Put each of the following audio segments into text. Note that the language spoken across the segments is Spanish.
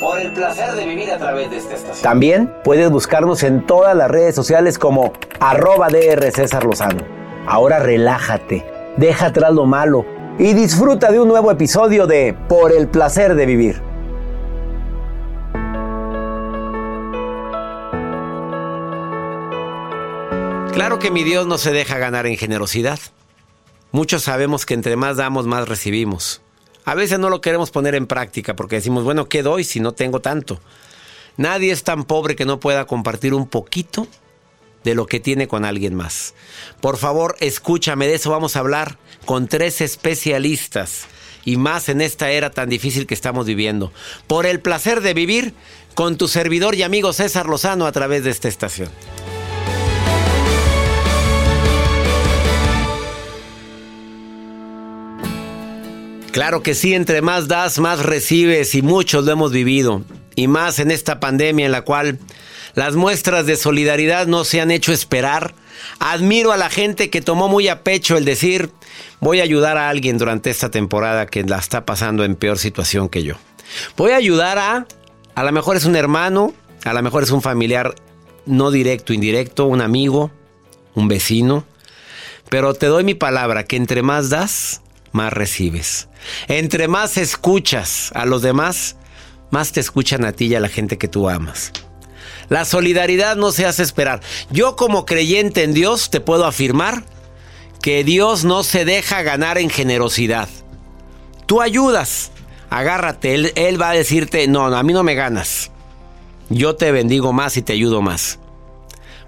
Por el placer de vivir a través de esta estación. También puedes buscarnos en todas las redes sociales como arroba DR César Lozano. Ahora relájate, deja atrás lo malo y disfruta de un nuevo episodio de Por el placer de vivir. Claro que mi Dios no se deja ganar en generosidad. Muchos sabemos que entre más damos, más recibimos. A veces no lo queremos poner en práctica porque decimos, bueno, ¿qué doy si no tengo tanto? Nadie es tan pobre que no pueda compartir un poquito de lo que tiene con alguien más. Por favor, escúchame, de eso vamos a hablar con tres especialistas y más en esta era tan difícil que estamos viviendo. Por el placer de vivir con tu servidor y amigo César Lozano a través de esta estación. Claro que sí, entre más das, más recibes y muchos lo hemos vivido. Y más en esta pandemia en la cual las muestras de solidaridad no se han hecho esperar. Admiro a la gente que tomó muy a pecho el decir, voy a ayudar a alguien durante esta temporada que la está pasando en peor situación que yo. Voy a ayudar a, a lo mejor es un hermano, a lo mejor es un familiar no directo, indirecto, un amigo, un vecino. Pero te doy mi palabra que entre más das, más recibes. Entre más escuchas a los demás, más te escuchan a ti y a la gente que tú amas. La solidaridad no se hace esperar. Yo como creyente en Dios te puedo afirmar que Dios no se deja ganar en generosidad. Tú ayudas, agárrate, Él, él va a decirte, no, a mí no me ganas. Yo te bendigo más y te ayudo más.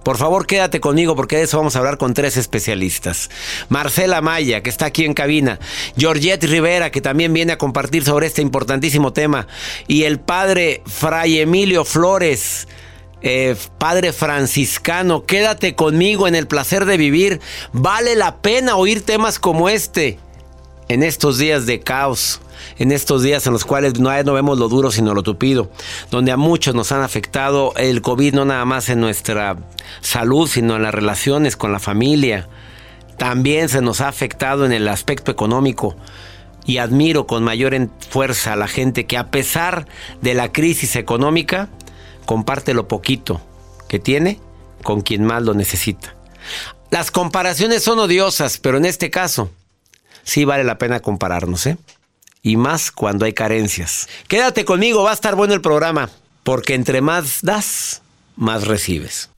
Por favor, quédate conmigo porque de eso vamos a hablar con tres especialistas. Marcela Maya, que está aquí en cabina. Georgette Rivera, que también viene a compartir sobre este importantísimo tema. Y el padre Fray Emilio Flores. eh, padre franciscano, quédate conmigo en el placer de vivir. Vale la pena oír temas como este en estos días de caos, en estos días en los cuales no, no vemos lo duro sino lo tupido, donde a muchos nos han afectado el COVID no nada más en nuestra salud, sino en las relaciones con la familia. También se nos ha afectado en el aspecto económico. Y admiro con mayor fuerza a la gente que a pesar de la crisis económica, comparte lo poquito que tiene con quien más lo necesita. Las comparaciones son odiosas, pero en este caso sí vale la pena compararnos, ¿eh? Y más cuando hay carencias. Quédate conmigo, va a estar bueno el programa, porque entre más das, más recibes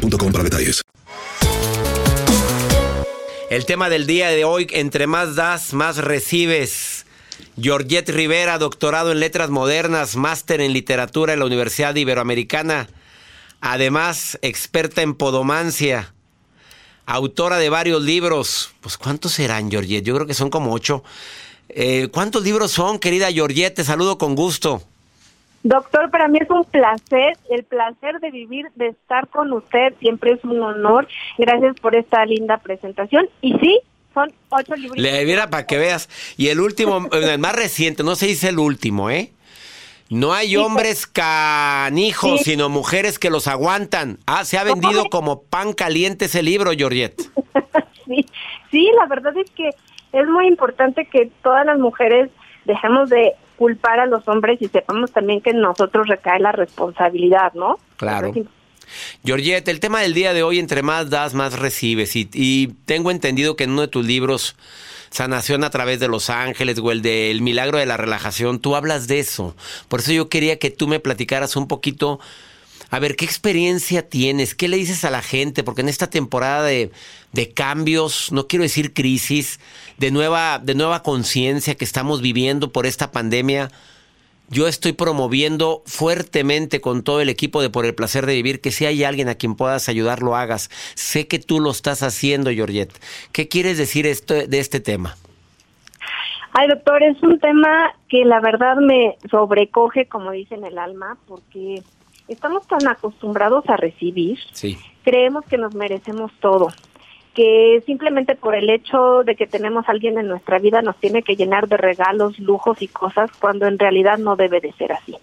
para detalles. El tema del día de hoy, entre más das, más recibes. Georgette Rivera, doctorado en letras modernas, máster en literatura en la Universidad Iberoamericana. Además, experta en podomancia. Autora de varios libros. Pues, ¿cuántos serán, Georgette? Yo creo que son como ocho. Eh, ¿Cuántos libros son, querida Georgette? Te saludo con gusto. Doctor, para mí es un placer, el placer de vivir, de estar con usted, siempre es un honor. Gracias por esta linda presentación. Y sí, son ocho libros. Le mira para que veas. Y el último, el más reciente, no se dice el último, ¿eh? No hay hombres canijos, Sí. sino mujeres que los aguantan. Ah, se ha vendido como pan caliente ese libro, Georgette. Sí, sí, la verdad es que es muy importante que todas las mujeres dejemos de culpar a los hombres y sepamos también que en nosotros recae la responsabilidad, ¿no? Claro. Georgette, el tema del día de hoy, entre más das, más recibes. Y, y tengo entendido que en uno de tus libros, Sanación a través de los ángeles o el de El milagro de la relajación, tú hablas de eso. Por eso yo quería que tú me platicaras un poquito, a ver, ¿qué experiencia tienes? ¿Qué le dices a la gente? Porque en esta temporada de, cambios, no quiero decir crisis, de nueva, de nueva conciencia que estamos viviendo por esta pandemia, yo estoy promoviendo fuertemente con todo el equipo de Por el Placer de Vivir que si hay alguien a quien puedas ayudar, lo hagas. Sé que tú lo estás haciendo, Georgette. ¿Qué quieres decir esto, de este tema? Ay, doctor, es un tema que la verdad me sobrecoge, como dicen el alma, porque estamos tan acostumbrados a recibir, Sí. creemos que nos merecemos todo, que simplemente por el hecho de que tenemos a alguien en nuestra vida nos tiene que llenar de regalos, lujos y cosas, cuando en realidad no debe de ser así.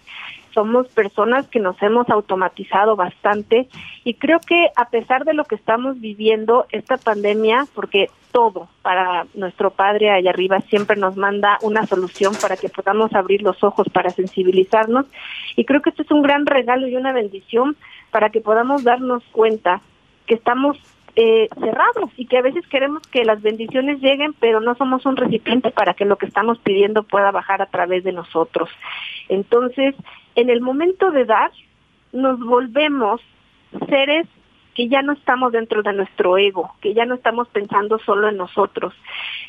Somos personas que nos hemos automatizado bastante y creo que a pesar de lo que estamos viviendo, esta pandemia, porque todo para nuestro Padre allá arriba siempre nos manda una solución para que podamos abrir los ojos, para sensibilizarnos. Y creo que este es un gran regalo y una bendición para que podamos darnos cuenta que estamos eh, cerrados y que a veces queremos que las bendiciones lleguen, pero no somos un recipiente para que lo que estamos pidiendo pueda bajar a través de nosotros. Entonces, en el momento de dar, nos volvemos seres que ya no estamos dentro de nuestro ego, que ya no estamos pensando solo en nosotros.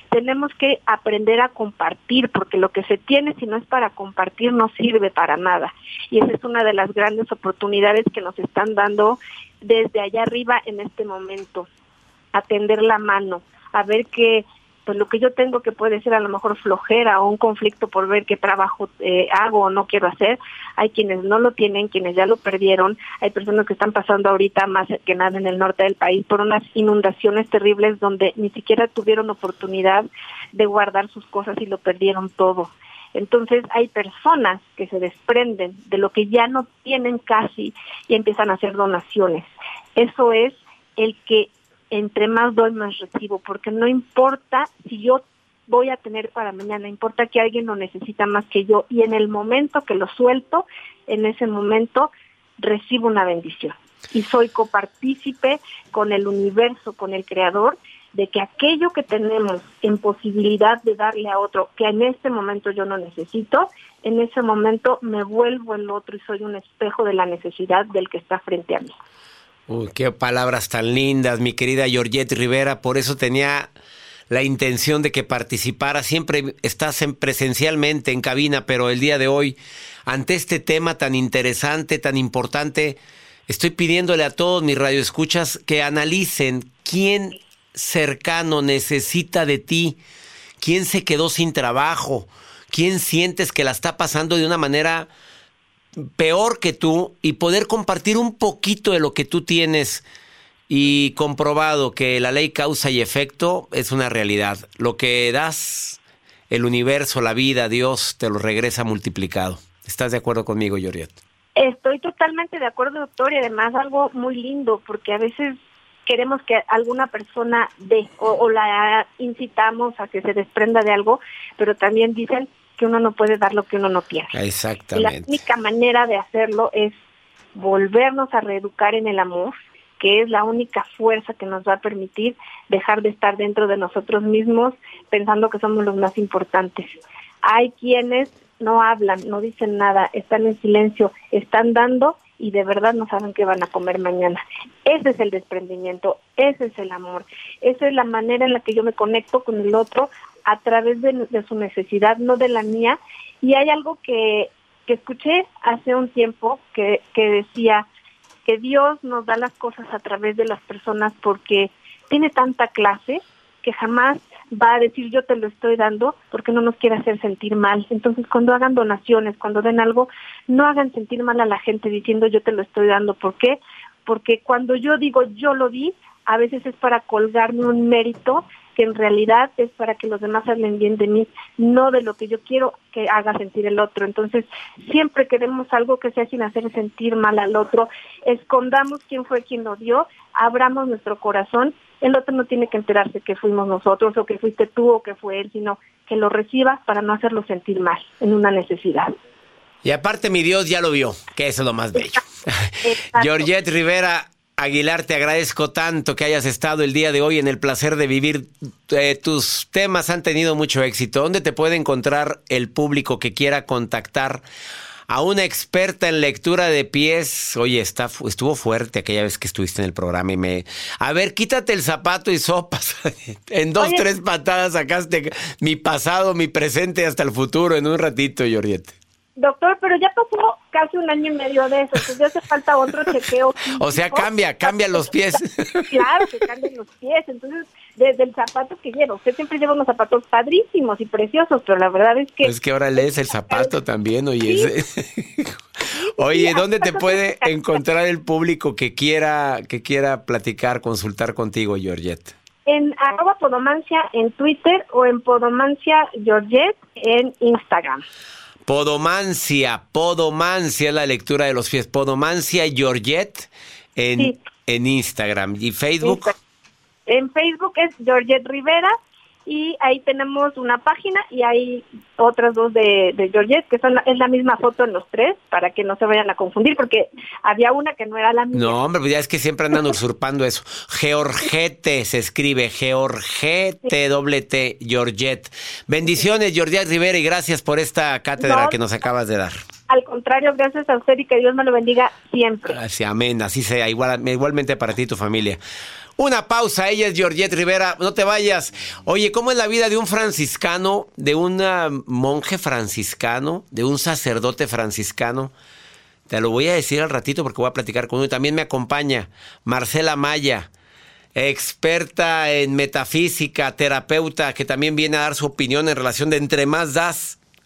Tenemos que aprender a compartir, porque lo que se tiene si no es para compartir no sirve para nada. Y esa es una de las grandes oportunidades que nos están dando desde allá arriba en este momento. Atender la mano, a ver que pues lo que yo tengo que puede ser a lo mejor flojera o un conflicto por ver qué trabajo eh, hago o no quiero hacer. Hay quienes no lo tienen, quienes ya lo perdieron. Hay personas que están pasando ahorita más que nada en el norte del país por unas inundaciones terribles donde ni siquiera tuvieron oportunidad de guardar sus cosas y lo perdieron todo. Entonces hay personas que se desprenden de lo que ya no tienen casi y empiezan a hacer donaciones. Eso es el que entre más doy, más recibo, porque no importa si yo voy a tener para mañana, importa que alguien lo necesita más que yo y en el momento que lo suelto, en ese momento recibo una bendición y soy copartícipe con el universo, con el creador, de que aquello que tenemos en posibilidad de darle a otro, que en este momento yo no necesito, en ese momento me vuelvo el otro y soy un espejo de la necesidad del que está frente a mí. Uy, qué palabras tan lindas, mi querida Georgette Rivera. Por eso tenía la intención de que participara. Siempre estás en presencialmente en cabina, pero el día de hoy, ante este tema tan interesante, tan importante, estoy pidiéndole a todos mis radioescuchas que analicen quién cercano necesita de ti, quién se quedó sin trabajo, quién sientes que la está pasando de una manera peor que tú y poder compartir un poquito de lo que tú tienes y comprobado que la ley causa y efecto es una realidad. Lo que das, el universo, la vida, Dios, te lo regresa multiplicado. ¿Estás de acuerdo conmigo, Yoriet? Estoy totalmente de acuerdo, doctor, y además algo muy lindo, porque a veces queremos que alguna persona dé o, o la incitamos a que se desprenda de algo, pero también dicen que uno no puede dar lo que uno no tiene. Exactamente. la única manera de hacerlo es volvernos a reeducar en el amor, que es la única fuerza que nos va a permitir dejar de estar dentro de nosotros mismos pensando que somos los más importantes. Hay quienes no hablan, no dicen nada, están en silencio, están dando y de verdad no saben qué van a comer mañana. Ese es el desprendimiento, ese es el amor, esa es la manera en la que yo me conecto con el otro a través de, su necesidad, no de la mía. Y hay algo que, que escuché hace un tiempo que, que decía que Dios nos da las cosas a través de las personas porque tiene tanta clase que jamás va a decir yo te lo estoy dando porque no nos quiere hacer sentir mal. Entonces cuando hagan donaciones, cuando den algo, no hagan sentir mal a la gente diciendo yo te lo estoy dando. ¿Por qué? Porque cuando yo digo yo lo di, a veces es para colgarme un mérito que en realidad es para que los demás hablen bien de mí, no de lo que yo quiero que haga sentir el otro. Entonces, siempre queremos algo que sea sin hacer sentir mal al otro, escondamos quién fue quien lo dio, abramos nuestro corazón, el otro no tiene que enterarse que fuimos nosotros o que fuiste tú o que fue él, sino que lo reciba para no hacerlo sentir mal en una necesidad. Y aparte mi Dios ya lo vio, que eso es lo más bello. Georgette Rivera, Aguilar, te agradezco tanto que hayas estado el día de hoy en el placer de vivir. Eh, tus temas han tenido mucho éxito. ¿Dónde te puede encontrar el público que quiera contactar a una experta en lectura de pies? Oye, está, estuvo fuerte aquella vez que estuviste en el programa y me... A ver, quítate el zapato y sopas. en dos, tres patadas sacaste mi pasado, mi presente hasta el futuro en un ratito, Yoriete. Doctor, pero ya pasó casi un año y medio de eso, entonces ya hace falta otro chequeo. O sea, cambia, cambia los pies. claro, que cambian los pies, entonces desde el zapato que lleva, usted siempre lleva unos zapatos padrísimos y preciosos, pero la verdad es que... Es que ahora lees el zapato también, oye. oye, ¿dónde te puede encontrar el público que quiera, que quiera platicar, consultar contigo, Georgette? En arroba podomancia en Twitter o en podomancia Georgette en Instagram. Podomancia, Podomancia es la lectura de los pies. Podomancia Georgette en, en Instagram. ¿Y Facebook? En Facebook es Georgette Rivera y ahí tenemos una página y hay otras dos de, de Georgette, que son la- es la misma foto en los tres, para que no se vayan a confundir, porque había una que no era la misma. No, hombre, pues ya es que siempre andan usurpando eso. Georgette se escribe, Georgette, doble T, Georgette. Bendiciones, Georgette Rivera, y gracias por esta cátedra No. que nos acabas de dar. Al contrario, gracias a usted y que Dios me lo bendiga siempre. Gracias, amén, así sea, igual, igualmente para ti y tu familia. Una pausa, ella es Georgette Rivera, no te vayas. Oye, ¿cómo es la vida de un franciscano, de un ah, monje franciscano, de un sacerdote franciscano? Te lo voy a decir al ratito porque voy a platicar con uno. También me acompaña Marcela Maya, experta en metafísica, terapeuta, que también viene a dar su opinión en relación de entre más das,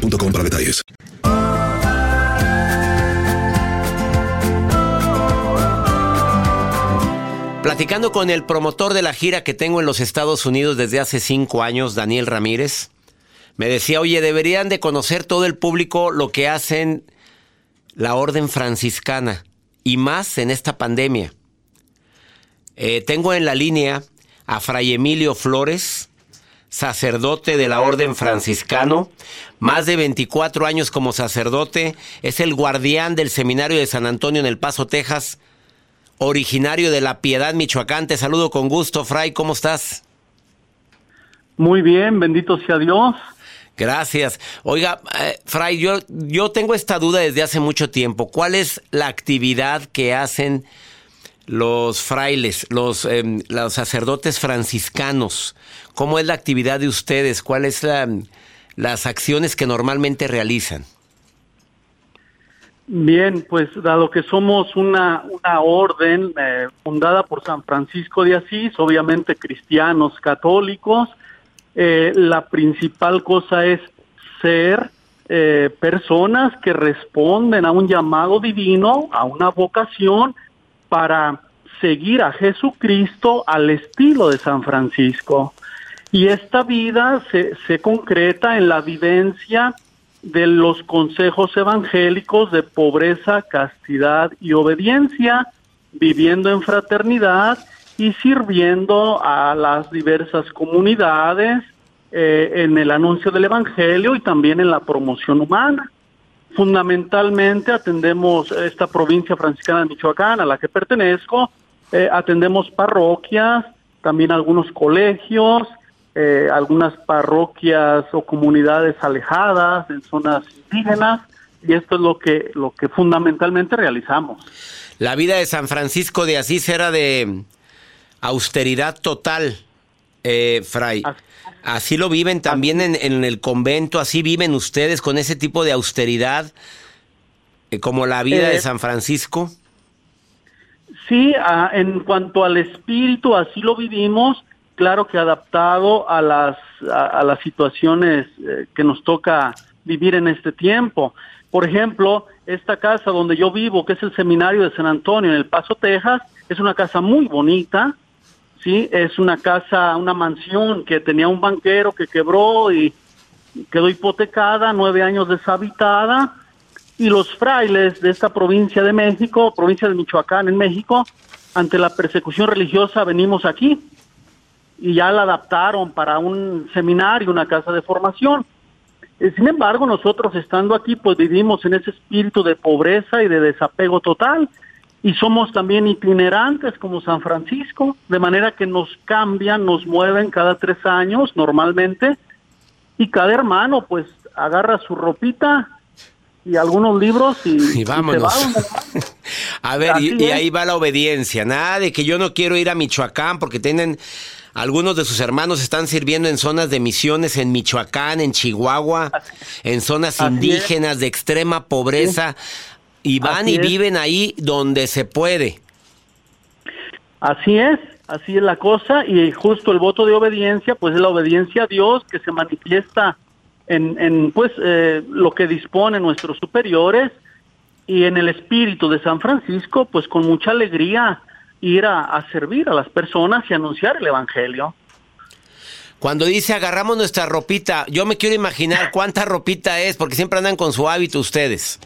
para detalles. Platicando con el promotor de la gira que tengo en los Estados Unidos desde hace cinco años, Daniel Ramírez, me decía, oye, deberían de conocer todo el público lo que hacen la orden franciscana y más en esta pandemia. Eh, tengo en la línea a Fray Emilio Flores, sacerdote de la orden franciscano, más de 24 años como sacerdote, es el guardián del seminario de San Antonio en El Paso, Texas, originario de La Piedad, Michoacán. Te saludo con gusto, Fray, ¿cómo estás? Muy bien, bendito sea Dios. Gracias. Oiga, eh, Fray, yo, yo tengo esta duda desde hace mucho tiempo. ¿Cuál es la actividad que hacen los frailes, los, em, los sacerdotes franciscanos? ¿Cómo es la actividad de ustedes? ¿Cuáles son las acciones que normalmente realizan? Bien, pues dado que somos una, una orden eh, fundada por San Francisco de Asís, obviamente cristianos católicos, eh, la principal cosa es ser eh, personas que responden a un llamado divino, a una vocación para seguir a Jesucristo al estilo de San Francisco. Y esta vida se, se concreta en la vivencia de los consejos evangélicos de pobreza, castidad y obediencia, viviendo en fraternidad y sirviendo a las diversas comunidades eh, en el anuncio del Evangelio y también en la promoción humana. Fundamentalmente atendemos esta provincia franciscana de Michoacán a la que pertenezco, eh, atendemos parroquias, también algunos colegios, eh, algunas parroquias o comunidades alejadas en zonas indígenas y esto es lo que, lo que fundamentalmente realizamos. La vida de San Francisco de Asís era de austeridad total, eh, Fray. Así lo viven también en, el convento, así viven ustedes con ese tipo de austeridad, eh, como la vida de eh, San Francisco. Sí, en cuanto al espíritu, así lo vivimos, claro que adaptado a las, a, las situaciones eh, que nos toca vivir en este tiempo. Por ejemplo, esta casa donde yo vivo, que es el seminario de San Antonio en El Paso, Texas, es una casa muy bonita, sí, es una casa, una mansión que tenía un banquero que quebró y quedó hipotecada, nueve años deshabitada, y los frailes de esta provincia de México, provincia de Michoacán en México, ante la persecución religiosa venimos aquí. Y ya la adaptaron para un seminario, una casa de formación. Eh, sin embargo, nosotros estando aquí, pues vivimos en ese espíritu de pobreza y de desapego total y somos también itinerantes como San Francisco, de manera que nos cambian, nos mueven cada tres años normalmente. Y cada hermano pues agarra su ropita y algunos libros y, vámonos. a ver, y, ahí va la obediencia. Nada de que yo no quiero ir a Michoacán porque tienen algunos de sus hermanos están sirviendo en zonas de misiones en Michoacán, en Chihuahua, en zonas indígenas de extrema pobreza y van y viven ahí donde se puede. Así es, así es la cosa y justo el voto de obediencia, pues es la obediencia a Dios que se manifiesta en, pues eh, lo que disponen nuestros superiores y en el espíritu de San Francisco, pues con mucha alegría ir a, servir a las personas y anunciar el Evangelio. Cuando dice agarramos nuestra ropita, yo me quiero imaginar cuánta ropita es, porque siempre andan con su hábito ustedes.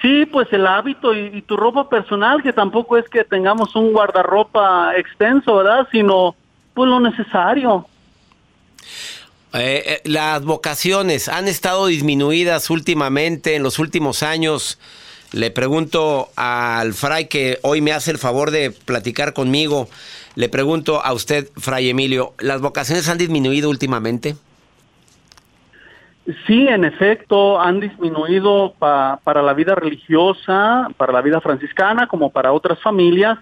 Sí, pues el hábito y, tu ropa personal, que tampoco es que tengamos un guardarropa extenso, ¿verdad? Sino pues lo necesario. Eh, eh, las vocaciones han estado disminuidas últimamente, en los últimos años. Le pregunto al fray que hoy me hace el favor de platicar conmigo. Le pregunto a usted, fray Emilio, ¿las vocaciones han disminuido últimamente? Sí, en efecto, han disminuido para la vida religiosa, para la vida franciscana, como para otras familias.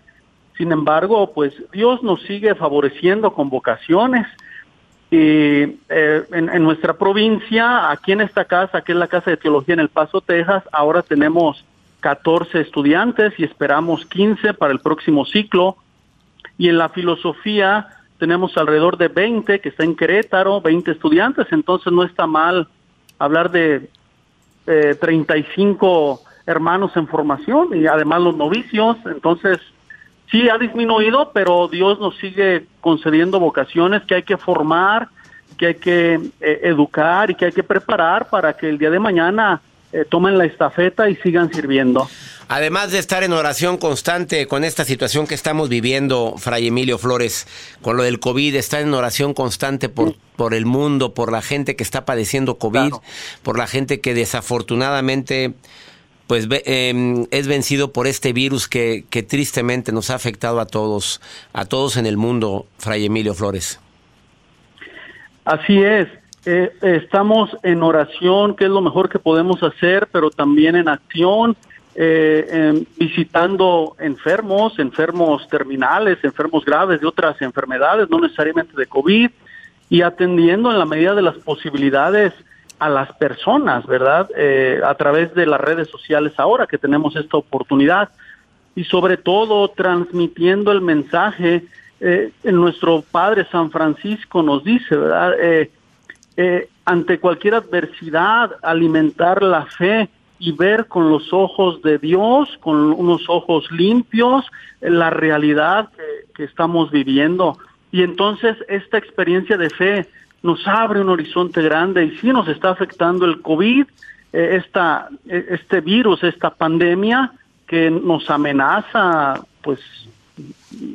Sin embargo, pues Dios nos sigue favoreciendo con vocaciones. Y eh, en, nuestra provincia, aquí en esta casa, que es la Casa de Teología en El Paso, Texas, ahora tenemos 14 estudiantes y esperamos 15 para el próximo ciclo. Y en la filosofía tenemos alrededor de 20 que está en Querétaro, 20 estudiantes, entonces no está mal hablar de eh, 35 hermanos en formación y además los novicios, entonces sí ha disminuido, pero Dios nos sigue concediendo vocaciones que hay que formar, que hay que eh, educar y que hay que preparar para que el día de mañana eh, tomen la estafeta y sigan sirviendo. Además de estar en oración constante con esta situación que estamos viviendo, Fray Emilio Flores, con lo del COVID, estar en oración constante por, por el mundo, por la gente que está padeciendo COVID, por la gente que desafortunadamente pues em, es vencido por este virus que, que, tristemente nos ha afectado a todos, a todos en el mundo, Fray Emilio Flores. Así es, eh, estamos en oración, que es lo mejor que podemos hacer, pero también en acción, eh, em, visitando enfermos, enfermos terminales, enfermos graves de otras enfermedades, no necesariamente de COVID, y atendiendo en la medida de las posibilidades a las personas, ¿verdad? Eh, a través de las redes sociales ahora que tenemos esta oportunidad y sobre todo transmitiendo el mensaje. Eh, nuestro Padre San Francisco nos dice, ¿verdad? Eh, eh, ante cualquier adversidad, alimentar la fe y ver con los ojos de Dios, con unos ojos limpios, la realidad que, que estamos viviendo. Y entonces esta experiencia de fe nos abre un horizonte grande y sí nos está afectando el COVID, eh, esta, eh, este virus, esta pandemia que nos amenaza, pues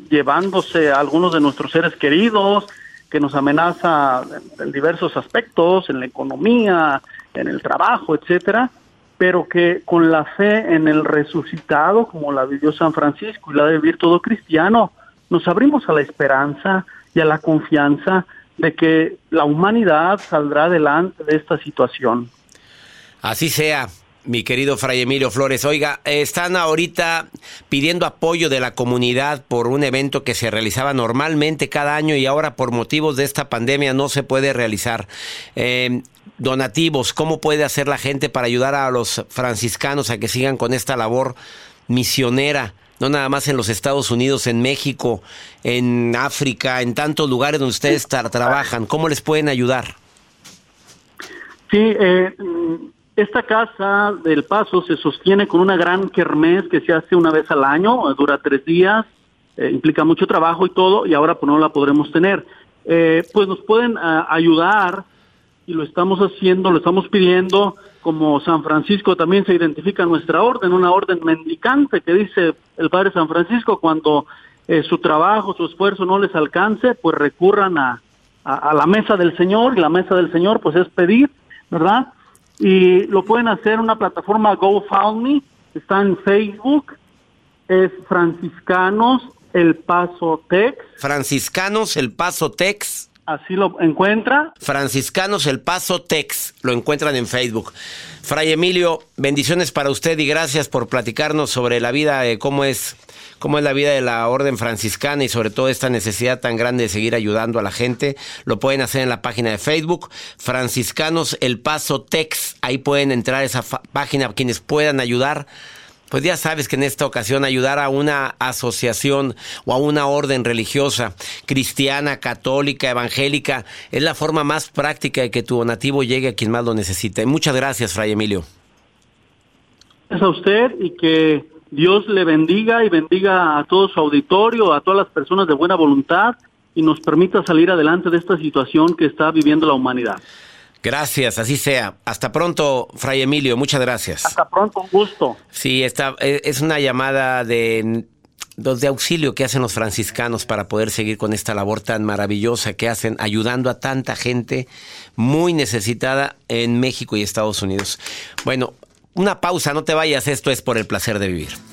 llevándose a algunos de nuestros seres queridos, que nos amenaza en diversos aspectos, en la economía, en el trabajo, etcétera, pero que con la fe en el resucitado, como la vivió San Francisco y la de vivir todo cristiano, nos abrimos a la esperanza y a la confianza de que la humanidad saldrá adelante de esta situación. Así sea. Mi querido Fray Emilio Flores. Oiga, están ahorita pidiendo apoyo de la comunidad por un evento que se realizaba normalmente cada año y ahora por motivos de esta pandemia no se puede realizar. Eh, donativos, ¿cómo puede hacer la gente para ayudar a los franciscanos a que sigan con esta labor misionera? No nada más en los Estados Unidos, en México, en África, en tantos lugares donde ustedes trabajan. ¿Cómo les pueden ayudar? Sí, eh, esta casa del Paso se sostiene con una gran kermés que se hace una vez al año, dura tres días, eh, implica mucho trabajo y todo, y ahora pues no la podremos tener. Eh, pues nos pueden ah, ayudar y lo estamos haciendo, lo estamos pidiendo, como San Francisco también se identifica nuestra orden, una orden mendicante que dice el Padre San Francisco cuando eh, su trabajo, su esfuerzo no les alcance, pues recurran a, a la mesa del Señor, y la mesa del Señor pues es pedir, ¿verdad? Y lo pueden hacer en una plataforma GoFundMe, está en Facebook, es Franciscanos El Paso Tex. Franciscanos El Paso Tex. Así lo encuentra. Franciscanos El Paso Tex, lo encuentran en Facebook. Fray Emilio, bendiciones para usted y gracias por platicarnos sobre la vida, cómo es cómo es la vida de la orden franciscana y sobre todo esta necesidad tan grande de seguir ayudando a la gente. Lo pueden hacer en la página de Facebook, Franciscanos El Paso Tex. Ahí pueden entrar a esa página quienes puedan ayudar. Pues ya sabes que en esta ocasión ayudar a una asociación o a una orden religiosa, cristiana, católica, evangélica, es la forma más práctica de que tu donativo llegue a quien más lo necesite. Muchas gracias, Fray Emilio. Gracias a usted y que Dios le bendiga y bendiga a todo su auditorio, a todas las personas de buena voluntad y nos permita salir adelante de esta situación que está viviendo la humanidad. Gracias, así sea. Hasta pronto, Fray Emilio, muchas gracias. Hasta pronto, un gusto. Sí, está, e, es una llamada de, de auxilio que hacen los franciscanos para poder seguir con esta labor tan maravillosa que hacen, ayudando a tanta gente muy necesitada en México y Estados Unidos. Bueno, una pausa, no te vayas, esto es por el placer de vivir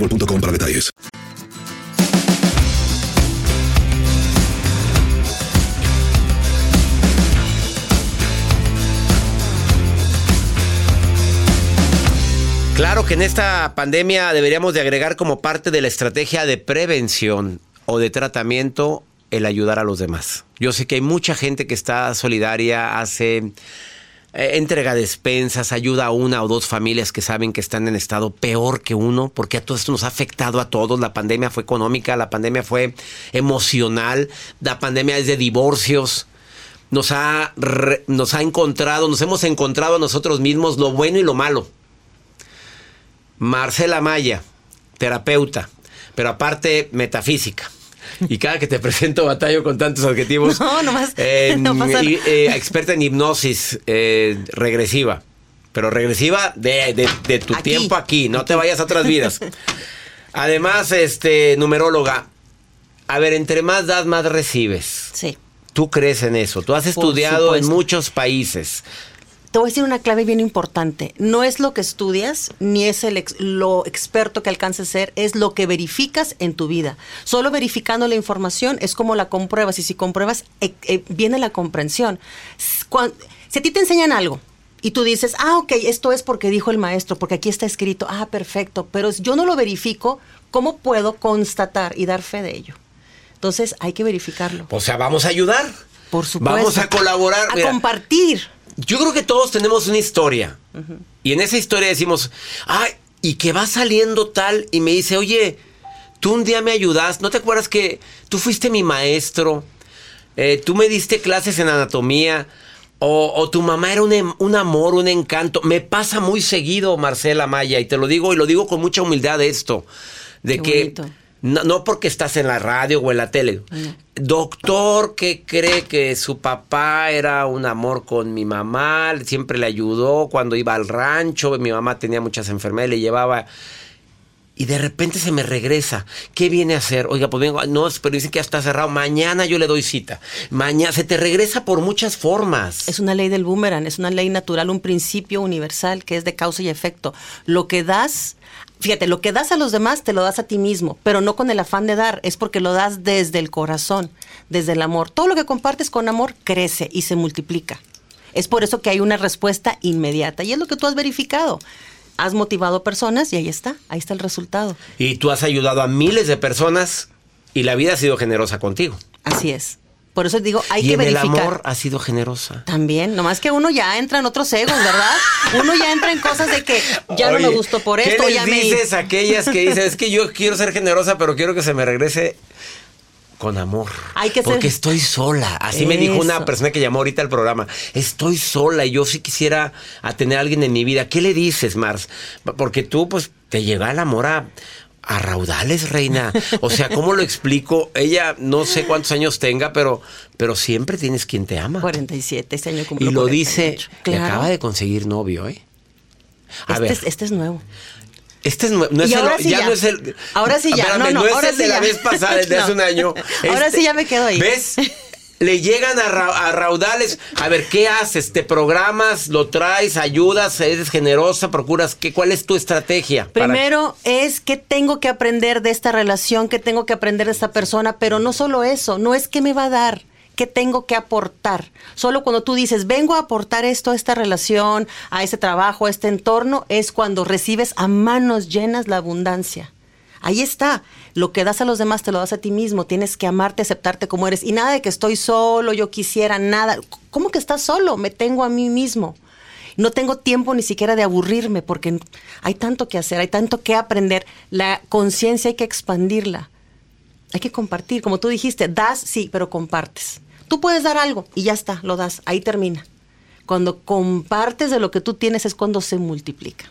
boostmobile.com para detalles. Claro que en esta pandemia deberíamos de agregar como parte de la estrategia de prevención o de tratamiento el ayudar a los demás. Yo sé que hay mucha gente que está solidaria, hace eh, entrega despensas, ayuda a una o dos familias que saben que están en estado peor que uno, porque a todo esto nos ha afectado a todos. La pandemia fue económica, la pandemia fue emocional, la pandemia es de divorcios. Nos ha, nos ha encontrado, nos hemos encontrado a nosotros mismos lo bueno y lo malo. Marcela Maya, terapeuta, pero aparte metafísica. Y cada que te presento batallo con tantos adjetivos. No, nomás. Eh, no pasa y, eh, experta en hipnosis eh, regresiva. Pero regresiva de, de- de tu Aquí. tiempo aquí, no te vayas a otras vidas. Además, este, numeróloga. A ver, entre más das, más recibes. Sí. ¿Tú crees en eso? Tú has Por estudiado en muchos países. Te voy a decir una clave bien importante. No es lo que estudias, ni es el ex- lo experto que alcances a ser, es lo que verificas en tu vida. Solo verificando la información es como la compruebas. Y si compruebas, eh, eh, viene la comprensión. Si a ti te enseñan algo y tú dices, ah, ok, esto es porque dijo el maestro, porque aquí está escrito, ah, perfecto, pero yo no lo verifico, ¿cómo puedo constatar y dar fe de ello? Entonces hay que verificarlo. O sea, vamos a ayudar. Por supuesto. Vamos a colaborar. A Mira, compartir. Yo creo que todos tenemos una historia. Y en esa historia decimos, ay, y que va saliendo tal, y me dice, oye, tú un día me ayudas, ¿no te acuerdas que tú fuiste mi maestro? Eh, tú me diste clases en anatomía, o, o tu mamá era un, em- un amor, un encanto. Me pasa muy seguido, Marcela Maya, y te lo digo, y lo digo con mucha humildad esto, de Qué que... bonito. No, no porque estás en la radio o en la tele. Doctor que cree que su papá era un amor con mi mamá, siempre le ayudó cuando iba al rancho, mi mamá tenía muchas enfermedades, le llevaba... Y de repente se me regresa. ¿Qué viene a hacer? Oiga, pues vengo, no, pero dicen que ya está cerrado. Mañana yo le doy cita. Mañana se te regresa por muchas formas. Es una ley del boomerang, es una ley natural, un principio universal que es de causa y efecto. Lo que das, fíjate, lo que das a los demás te lo das a ti mismo, pero no con el afán de dar, es porque lo das desde el corazón, desde el amor. Todo lo que compartes con amor crece y se multiplica. Es por eso que hay una respuesta inmediata y es lo que tú has verificado. Has motivado a personas y ahí está, ahí está el resultado. Y tú has ayudado a miles de personas y la vida ha sido generosa contigo. Así es. Por eso digo, hay y que en el verificar. amor ha sido generosa. También, nomás que uno ya entra en otros egos, ¿verdad? Uno ya entra en cosas de que ya no me gustó por ¿qué esto, les ya me... dices aquellas que dicen, es que yo quiero ser generosa, pero quiero que se me regrese con amor? Hay que ser- Porque estoy sola. Así me dijo una persona que llamó ahorita al programa. Estoy sola y yo sí quisiera a tener a alguien en mi vida. ¿Qué le dices, Mars? Porque tú, pues, te llega el amor a, a raudales, reina. O sea, ¿cómo lo explico? Ella no sé cuántos años tenga, pero, pero siempre tienes quien te ama. 47, este año Y cumplió lo 48. dice, que Claro. acaba de conseguir novio, ¿eh? A Este, ver. es, este es nuevo. Este es, no es Y el, ahora sí ya, ya. no es el. Ahora sí ya. Espérame, No, no, es ahora el de sí la ya. vez pasada, de hace No. un año. Ahora Este- sí ya me quedo ahí. ¿Ves? Le llegan a, ra- a raudales. A ver, ¿qué haces? ¿Te programas? ¿Lo traes? ¿Ayudas? ¿Eres generosa? ¿Procuras? ¿qué, ¿Cuál es tu estrategia? Primero es qué tengo que aprender de esta relación, qué tengo que aprender de esta persona, pero no solo eso, no es qué me va a dar, qué tengo que aportar. Solo cuando tú dices, vengo a aportar esto a esta relación, a este trabajo, a este entorno, es cuando recibes a manos llenas la abundancia. Ahí está. Lo que das a los demás te lo das a ti mismo. Tienes que amarte, aceptarte como eres. Y nada de que estoy solo, yo quisiera nada. ¿Cómo que estás solo? Me tengo a mí mismo. No tengo tiempo ni siquiera de aburrirme porque hay tanto que hacer, hay tanto que aprender. La conciencia hay que expandirla. Hay que compartir. Como tú dijiste, das, sí, pero compartes. Tú puedes dar algo y ya está, lo das. Ahí termina. Cuando compartes de lo que tú tienes es cuando se multiplica.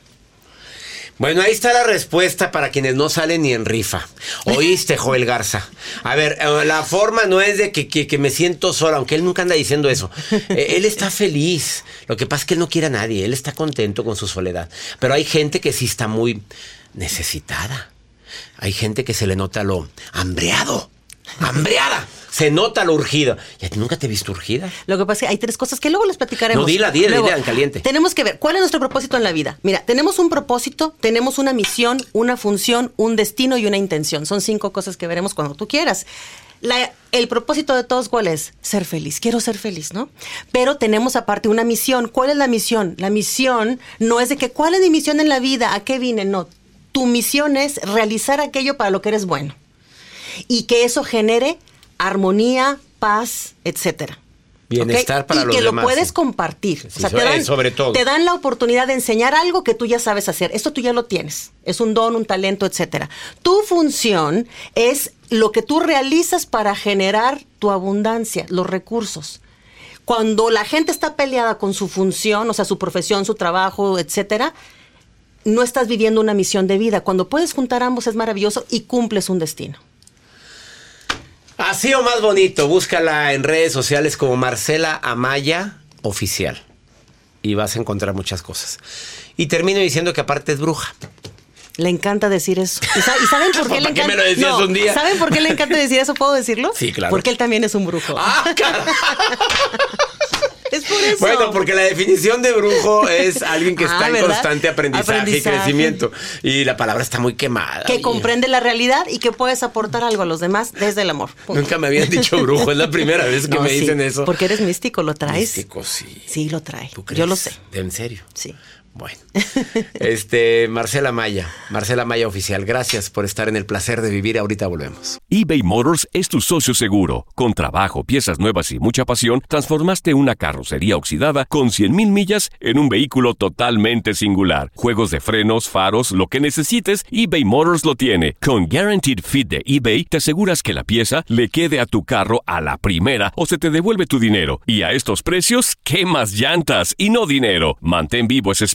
Bueno, ahí está la respuesta para quienes no salen ni en rifa. Oíste, Joel Garza. A ver, eh, la forma no es de que, que- me siento sola, aunque él nunca anda diciendo eso. Eh, él está feliz. Lo que pasa es que él no quiere a nadie. Él está contento con su soledad. Pero hay gente que sí está muy necesitada. Hay gente que se le nota lo hambreado. ¡Hambreada! Se nota lo urgida. ¿Y a ti nunca te he visto urgida? Lo que pasa es que hay tres cosas que luego les platicaremos. No, dila, dila, Luego, dila en caliente. Tenemos que ver cuál es nuestro propósito en la vida. Mira, tenemos un propósito, tenemos una misión, una función, un destino y una intención. Son cinco cosas que veremos cuando tú quieras. La- el propósito de todos, ¿cuál es? Ser feliz. Quiero ser feliz, ¿no? Pero tenemos aparte una misión. ¿Cuál es la misión? La misión no es de que, ¿cuál es mi misión en la vida? ¿A qué vine? No. Tu misión es realizar aquello para lo que eres bueno. Y que eso genere armonía, paz, etcétera. Bienestar ¿ok? para y los que demás. lo puedes compartir. Sí, so- eh, sobre todo. te dan la oportunidad de enseñar algo que tú ya sabes hacer. Esto tú ya lo tienes. Es un don, un talento, etcétera. Tu función es lo que tú realizas para generar tu abundancia, los recursos. Cuando la gente está peleada con su función, o sea, su profesión, su trabajo, etcétera, no estás viviendo una misión de vida. Cuando puedes juntar ambos es maravilloso y cumples un destino. Así o más bonito, búscala en redes sociales como Marcela Amaya Oficial. Y vas a encontrar muchas cosas. Y termino diciendo que aparte es bruja. Le encanta decir eso. ¿Y, sa- y saben por qué le ¿Para qué encanta? me lo decías un día? ¿Saben por qué le encanta decir eso? ¿Puedo decirlo? Sí, claro. Porque él también es un brujo. Ah, es por eso. Bueno, porque la definición de brujo es alguien que Ah, está en ¿verdad? constante aprendizaje, Aprendizaje. y crecimiento. Y la palabra está muy quemada. que comprende la realidad y que puedes aportar algo a los demás desde el amor. Punto. Nunca me habían dicho brujo, es la primera vez que No, me sí, dicen eso. Porque eres místico, lo traes. Místico, sí. Sí, lo trae. ¿Tú Yo lo sé. ¿En serio? Sí. Bueno. Este, Marcela Maya, Marcela Maya Oficial, gracias por estar en el placer de vivir. Ahorita volvemos. eBay Motors es tu socio seguro. Con trabajo, piezas nuevas y mucha pasión, transformaste una carrocería oxidada con 100.000 millas en un vehículo totalmente singular. Juegos de frenos, faros, lo que necesites, eBay Motors lo tiene. Con Guaranteed Fit de eBay, te aseguras que la pieza le quede a tu carro a la primera o se te devuelve tu dinero. Y a estos precios, ¿qué más llantas y no dinero? Mantén vivo ese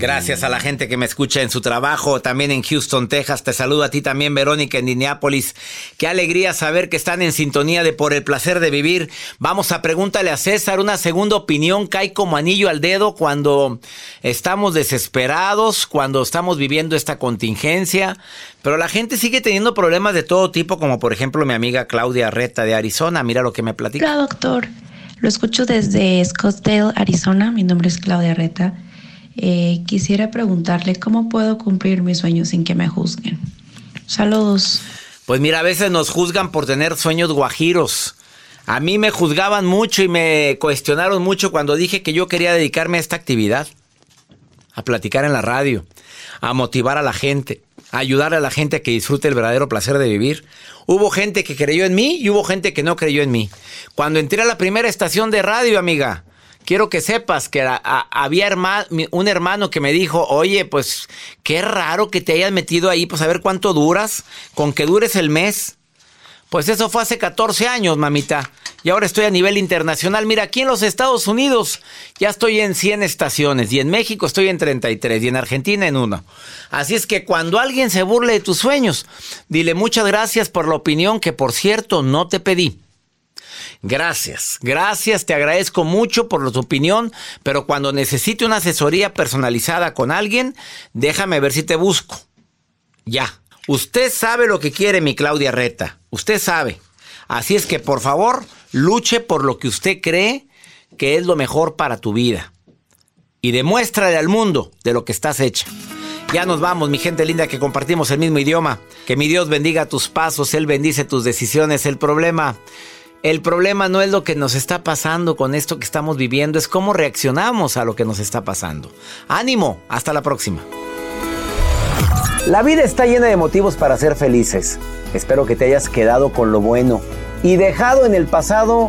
Gracias a la gente que me escucha en su trabajo, también en Houston, Texas. Te saludo a ti también, Verónica, en Indianápolis. Qué alegría saber que están en sintonía de Por el placer de vivir. Vamos a pregúntale a César. Una segunda opinión cae como anillo al dedo cuando estamos desesperados, cuando estamos viviendo esta contingencia. Pero la gente sigue teniendo problemas de todo tipo, como por ejemplo mi amiga Claudia Reta de Arizona. Mira lo que me platica. Hola, doctor. Lo escucho desde Scottsdale, Arizona. Mi nombre es Claudia Reta. Eh, quisiera preguntarle cómo puedo cumplir mis sueños sin que me juzguen. Saludos. Pues mira, a veces nos juzgan por tener sueños guajiros. A mí me juzgaban mucho y me cuestionaron mucho cuando dije que yo quería dedicarme a esta actividad. A platicar en la radio, a motivar a la gente, a ayudar a la gente a que disfrute el verdadero placer de vivir. Hubo gente que creyó en mí y hubo gente que no creyó en mí. Cuando entré a la primera estación de radio, amiga, quiero que sepas que había un hermano que me dijo, oye, pues qué raro que te hayas metido ahí, pues a ver cuánto duras, con que dures el mes. Pues eso fue hace 14 años, mamita. Y ahora estoy a nivel internacional. Mira, aquí en los Estados Unidos ya estoy en 100 estaciones. Y en México estoy en 33. Y en Argentina en uno. Así es que cuando alguien se burle de tus sueños, dile muchas gracias por la opinión que, por cierto, no te pedí. Gracias, gracias, te agradezco mucho por tu opinión, pero cuando necesite una asesoría personalizada con alguien, déjame ver si te busco. Ya, usted sabe lo que quiere, mi Claudia Reta, usted sabe. Así es que por favor, luche por lo que usted cree que es lo mejor para tu vida. Y demuéstrale al mundo de lo que estás hecha. Ya nos vamos, mi gente linda, que compartimos el mismo idioma. Que mi Dios bendiga tus pasos, Él bendice tus decisiones. El problema, el problema no es lo que nos está pasando con esto que estamos viviendo, es cómo reaccionamos a lo que nos está pasando. Ánimo, hasta la próxima. La vida está llena de motivos para ser felices. Espero que te hayas quedado con lo bueno y dejado en el pasado